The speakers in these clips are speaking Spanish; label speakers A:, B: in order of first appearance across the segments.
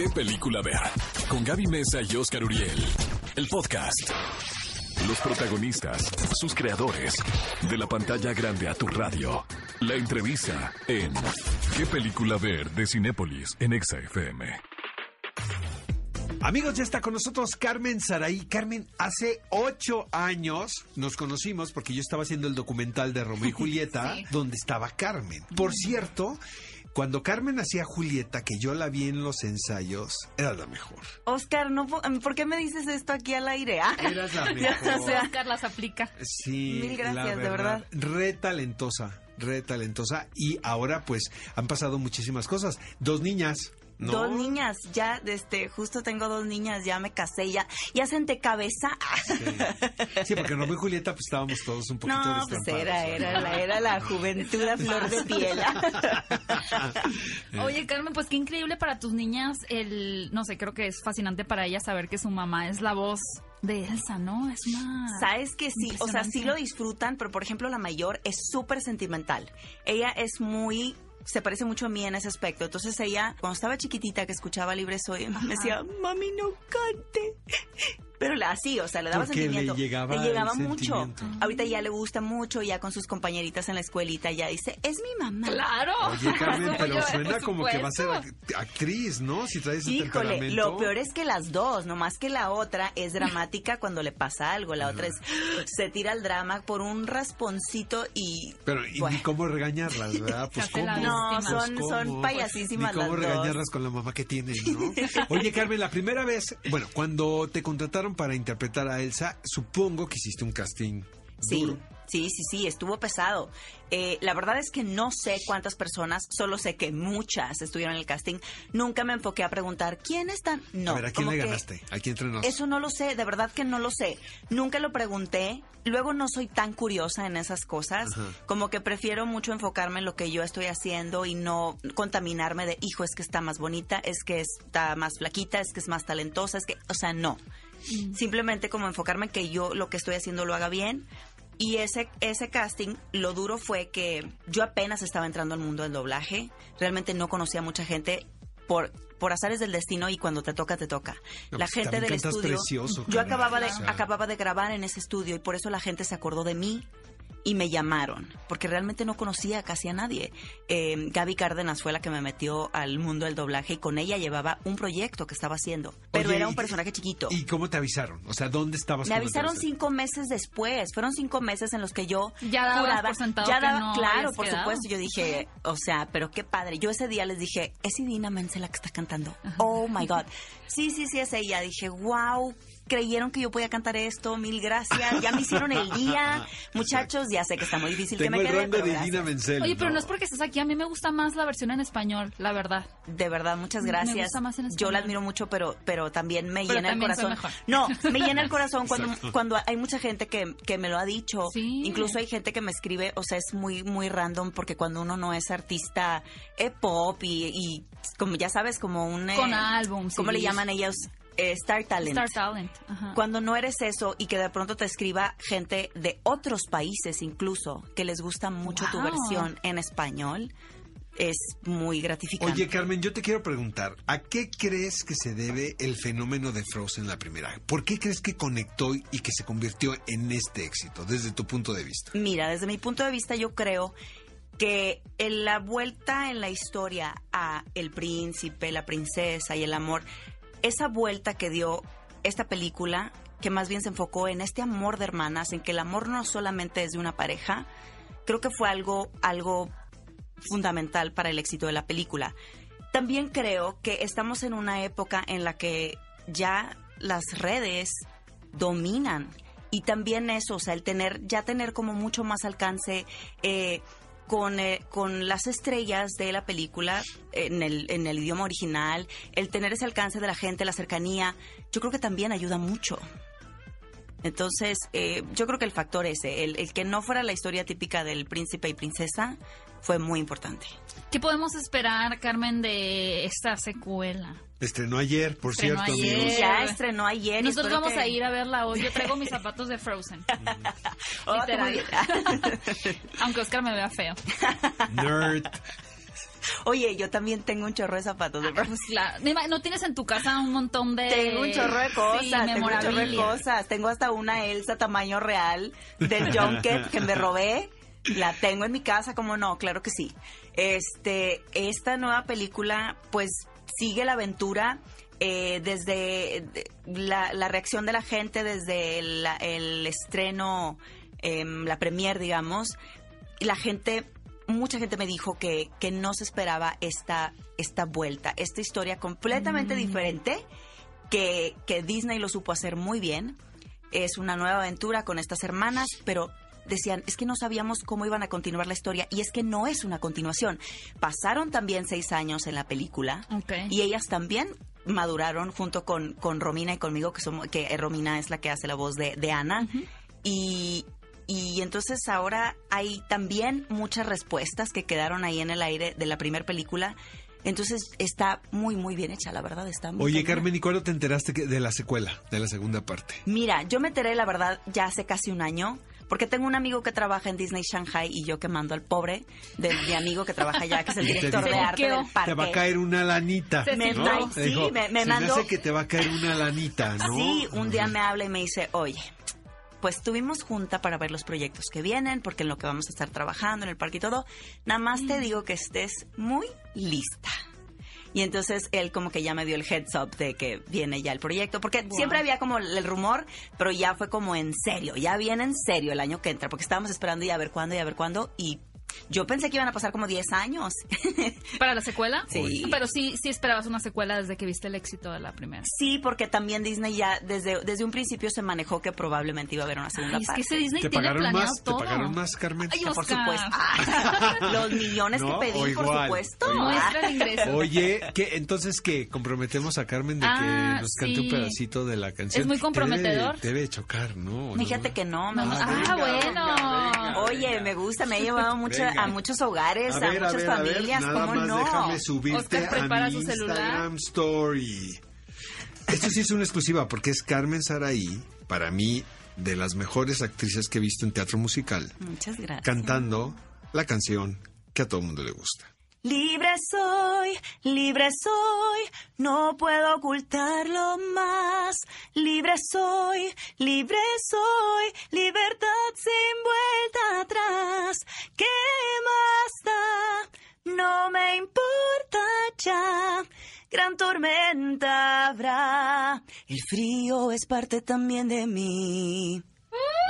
A: ¿Qué película ver? Con Gaby Mesa y Oscar Uriel. El podcast. Los protagonistas, sus creadores. De la pantalla grande a tu radio. La entrevista en ¿Qué película ver? de Cinépolis en Exa FM.
B: Amigos, ya está con nosotros Carmen Saraí. Carmen, hace ocho años nos conocimos porque yo estaba haciendo el documental de Romeo y Julieta,
C: Sí.
B: donde estaba Carmen. Por cierto, cuando Carmen hacía Julieta, que yo la vi en los ensayos, era la mejor.
C: Oscar, no, po- ¿por qué me dices esto aquí al aire? ah?
B: Eras la mejor.
C: o sea,
D: Oscar las aplica.
B: Sí,
C: Mil gracias,
B: la
C: de verdad.
B: Re talentosa, re talentosa. Y ahora, pues, han pasado muchísimas cosas. Dos niñas. ¿No?
C: Dos niñas, ya, este, justo tengo dos niñas, ya me casé, ya, ya senté cabeza.
B: Sí. Sí, porque Romeo y Julieta, pues estábamos todos un poquito
C: No, pues era,
B: ¿no?
C: era, la, era la juventud a flor de piel.
D: Oye, Carmen, pues qué increíble para tus niñas el, no sé, creo que es fascinante para ellas saber que su mamá es la voz de Elsa, ¿no? Es una...
C: Sabes que sí, o sea, sí lo disfrutan, pero por ejemplo la mayor es súper sentimental. Ella es muy se parece mucho a mí en ese aspecto. Entonces ella, cuando estaba chiquitita que escuchaba Libre Soy, me decía, mami, no cante. Pero la así, o sea, le daba
B: Porque le
C: sentimiento.
B: llegaba el
C: mucho.
B: sentimiento.
C: Ahorita ya le gusta mucho, ya con sus compañeritas en la escuelita, ya dice, es mi mamá.
D: Claro.
B: Oye, Carmen, pero suena como que va a ser actriz, ¿no? Si traes
C: Híjole,
B: temperamento.
C: lo peor es que las dos, nomás que la otra es dramática cuando le pasa algo, la otra es se tira al drama por un rasponcito y
B: Pero, ¿y
C: Bueno.
B: ni cómo regañarlas, verdad? Pues, ¿cómo?
C: No,
B: Pues,
C: son-
B: ¿cómo?
C: son payasísimas
B: Ni cómo
C: las dos.
B: regañarlas con la mamá que tienen, ¿no? Oye, Carmen, la primera vez, bueno, cuando te contrataron para interpretar a Elsa, supongo que hiciste un casting
C: Sí,
B: duro.
C: sí, sí, sí, estuvo pesado. Eh, la verdad es que no sé cuántas personas, solo sé que muchas estuvieron en el casting. Nunca me enfoqué a preguntar quién están. No.
B: a ver, ¿a quién le ganaste? ¿A quién entrenó?
C: Eso no lo sé, de verdad que no lo sé. Nunca lo pregunté. Luego no soy tan curiosa en esas cosas.
B: Ajá.
C: Como que prefiero mucho enfocarme en lo que yo estoy haciendo y no contaminarme de, hijo, es que está más bonita, es que está más flaquita, es que es más talentosa, es que, o sea, no. Simplemente como enfocarme en que yo lo que estoy haciendo lo haga bien. Y ese, ese casting, lo duro fue que yo apenas estaba entrando al mundo del doblaje. Realmente no conocía a mucha gente por, por azares del destino y cuando te toca, te toca.
B: No,
C: la
B: pues,
C: gente del estudio.
B: precioso,
C: yo acababa de,
B: o sea.
C: acababa de grabar en ese estudio y por eso la gente se acordó de mí y me llamaron, porque realmente no conocía casi a nadie. Eh, Gaby Cárdenas fue la que me metió al mundo del doblaje y con ella llevaba un proyecto que estaba haciendo, pero
B: Oye,
C: era
B: ¿y-
C: un personaje chiquito.
B: ¿Y cómo te avisaron? O sea, ¿dónde estabas?
C: Me avisaron cinco meses después. Fueron cinco meses en los que yo
D: Ya dabas
C: juraba.
D: por sentado
C: ya
D: que
C: daba,
D: no
C: claro, por
D: quedado.
C: supuesto. Yo dije, o sea, pero qué padre. Yo ese día les dije, es Idina Menzel la que está cantando. Oh my God. Sí, sí, sí, es ella. Dije, wow. Creyeron que yo podía cantar esto, mil gracias. Ya me hicieron el día. Muchachos, ya sé que está muy difícil
B: Tengo
C: que me
B: el
C: quede,
B: rango
C: pero
B: de
C: gracias.
B: Dina Menzel.
D: Oye, pero no es porque estés aquí, a mí me gusta más la versión en español, la verdad.
C: De verdad, muchas
D: Me
C: gracias.
D: gusta más en
C: Yo
D: español.
C: la admiro mucho, pero, pero también me
D: Pero
C: llena el
D: también
C: corazón.
D: mejor.
C: No, me llena el corazón cuando,
B: Exacto.
C: cuando hay mucha gente que, que me lo ha dicho.
D: Sí.
C: Incluso hay gente que me escribe, o sea, es muy, muy random porque cuando uno no es artista eh, pop y, y como ya sabes, como un... eh,
D: Con álbum,
C: ¿Cómo le llaman ellos? Eh, Star Talent.
D: Star Talent. Ajá.
C: Cuando no eres eso y que de pronto te escriba gente de otros países incluso, que les gusta mucho tu versión en español, es muy gratificante.
B: Oye, Carmen, yo te quiero preguntar, ¿a qué crees que se debe el fenómeno de Frozen la primera? ¿Por qué crees que conectó y que se convirtió en este éxito, desde tu punto de vista?
C: Mira, desde mi punto de vista yo creo que en la vuelta en la historia a el príncipe, la princesa y el amor, esa vuelta que dio esta película, que más bien se enfocó en este amor de hermanas, en que el amor no solamente es de una pareja, creo que fue algo, algo fundamental para el éxito de la película. También creo que estamos en una época en la que ya las redes dominan y también eso, o sea, el tener, ya tener como mucho más alcance eh, con, eh, con las estrellas de la película en el, en el idioma original, el tener ese alcance de la gente, la cercanía, yo creo que también ayuda mucho. Entonces, eh, yo creo que el factor ese, el, el que no fuera la historia típica del príncipe y princesa, fue muy importante.
D: ¿Qué podemos esperar, Carmen, de esta secuela?
B: Estrenó ayer, por
D: Estrenó
B: cierto,
D: ayer.
B: amigos.
C: Ya estrenó ayer.
D: Nosotros
C: espero
D: vamos
C: que-
D: a ir a verla hoy. Yo traigo mis zapatos de Frozen.
C: Oh.
D: Aunque Oscar me vea feo.
B: Nerd.
C: Oye, yo también tengo un chorro de zapatos de
D: Ah, pues, claro. ¿No tienes en tu casa un montón de...
C: Tengo un chorro de
D: Sí,
C: cosas, tengo un chorro de cosas. Tengo hasta una Elsa tamaño real del Junket que me robé. La tengo en mi casa, como no, claro que sí. Este, esta nueva película, pues, sigue la aventura eh, desde de- la, la reacción de la gente, desde el, el estreno, em, la premier, digamos. La gente, mucha gente me dijo que, que no se esperaba esta, esta vuelta, esta historia completamente diferente que, que Disney lo supo hacer muy bien. Es una nueva aventura con estas hermanas, pero decían, es que no sabíamos cómo iban a continuar la historia y es que no es una continuación. Pasaron también seis años en la película y ellas también maduraron junto con, con Romina y conmigo, que, somos, que Romina es la que hace la voz de, de Ana. y, y entonces ahora hay también muchas respuestas que quedaron ahí en el aire de la primera película. Entonces está muy, muy bien hecha, la verdad. Está muy
B: Oye. Carmen, ¿y cuándo te enteraste de la secuela, de la segunda parte?
C: Mira, yo me enteré, la verdad, ya hace casi un año, porque tengo un amigo que trabaja en Disney Shanghai y yo que mando al pobre de mi amigo que trabaja allá, que es el director de
B: dijo,
C: arte del parque.
B: Te va a caer una lanita.
D: Se
C: Me
B: ¿no?
C: sí,
B: dijo,
C: me, me
B: "Se
C: mandó.
B: hace que te va a caer una lanita, ¿no?
C: Sí, un día me habla y me dice, oye, pues tuvimos junta para ver los proyectos que vienen, porque en lo que vamos a estar trabajando en el parque y todo, nada más te digo que estés muy lista. Y entonces él como que ya me dio el heads up de que viene ya el proyecto, porque
D: Wow.
C: siempre había como el rumor, pero ya fue como en serio, ya viene en serio el año que entra, porque estábamos esperando y a ver cuándo y a ver cuándo, y yo pensé que iban a pasar como 10 años.
D: ¿Para la secuela?
C: Sí.
D: Pero sí, sí esperabas una secuela desde que viste el éxito de la primera.
C: sí, porque también Disney ya desde, desde un principio se manejó que probablemente iba a haber una segunda
D: Ay, es
C: parte.
D: que ese Disney
B: ¿Te
D: tiene
B: pagaron
D: planeado
B: más?
D: todo.
B: ¿Te pagaron más, Carmen?
D: Ay,
C: por supuesto. Ah, los millones
B: ¿No?
C: que pedí, por supuesto.
B: o igual.
D: Muestra el ingreso.
B: Oye, ¿qué, entonces que comprometemos a Carmen de que
D: Ah,
B: nos cante un pedacito de la canción.
D: Es muy comprometedor.
B: Debe, debe chocar, ¿no?
C: Fíjate
B: ¿No?
C: que no,
D: No,
C: gusta.
D: ah, bueno.
C: Oye, me gusta, me ha llevado mucho,
B: Venga.
C: a muchos hogares, a,
B: A ver, a
C: muchas
B: ver, a ver,
C: familias,
B: nada
C: ¿cómo
B: más
C: no?
B: déjame subirte
D: Oscar
B: a
D: prepara
B: mi
D: su celular.
B: Instagram Story. Esto sí es una exclusiva porque es Carmen Saraí, para mí, de las mejores actrices que he visto en teatro musical,
C: Muchas gracias.
B: cantando la canción que a todo el mundo le gusta.
C: Libre soy, libre soy, no puedo ocultarlo más. Libre soy, libre soy, libertad sin vuelta atrás. ¿Qué No me importa ya. Gran tormenta habrá. El frío es parte también de mí.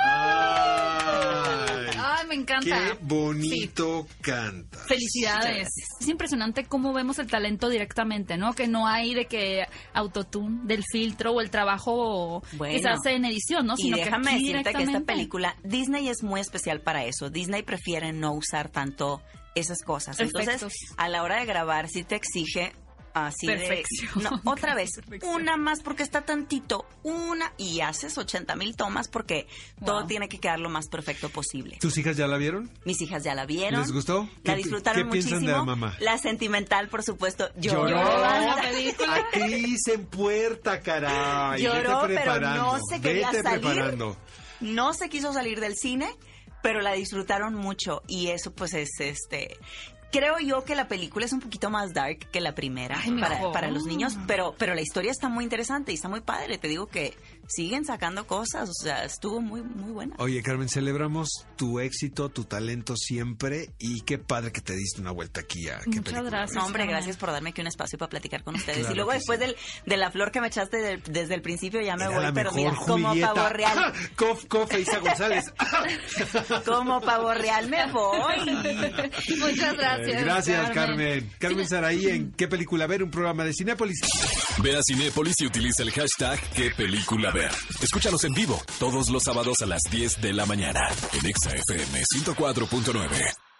B: ¡Ay!
D: Ay, me encanta.
B: ¡Qué bonito canta!
D: Felicidades. Es impresionante cómo vemos el talento directamente, ¿no? Que no hay de que autotune, del filtro o el trabajo que se hace en edición, ¿no?
C: Y
D: Sino que
C: déjame
D: aquí
C: decirte que esta película, Disney es muy especial para eso. Disney prefiere no usar tanto esas cosas. Entonces,
D: Efectos.
C: a la hora de grabar, sí te exige así de...
D: Perfección.
C: No, otra vez,
D: Perfección.
C: una más porque está tantito, una, y haces 80 mil tomas porque todo tiene que quedar lo más perfecto posible.
B: ¿Tus hijas ya la vieron?
C: Mis hijas ya la vieron.
B: ¿Les gustó?
C: La
B: ¿Qué-
C: disfrutaron
B: qué piensan
C: muchísimo.
B: de la mamá?
C: La sentimental, por supuesto, lloró.
B: Lloró.
D: la película.
B: Actriz en puerta, caray.
C: Lloró,
B: Vete
C: pero no se quería
B: Vete
C: salir.
B: preparando.
C: no se quiso salir del cine, pero la disfrutaron mucho y eso pues es este Creo yo que la película es un poquito más dark que la primera
D: Ay,
C: para, para los niños, pero, pero la historia está muy interesante y está muy padre. Te digo que siguen sacando cosas, o sea, estuvo muy, muy buena.
B: Oye, Carmen, celebramos tu éxito, tu talento siempre y qué padre que te diste una vuelta aquí a qué
D: Muchas gracias.
C: No, hombre,
D: Carmen.
C: gracias por darme aquí un espacio para platicar con ustedes.
B: Claro
C: y luego después
B: sí.
C: del, de la flor que me echaste del- desde el principio ya me
B: Era
C: voy,
B: la
C: pero
B: mejor
C: mira, como pavo real,
B: Cof, cof, Isa González.
C: como pavo real me voy.
D: Muchas gracias.
B: Eh, Gracias, Carmen. Carmen Saraí, ¿en qué película ver? Un programa de Cinépolis.
A: Ve a Cinépolis y utiliza el hashtag qué película ver. Escúchanos en vivo todos los sábados a las 10 de la mañana en Exa FM 104.9.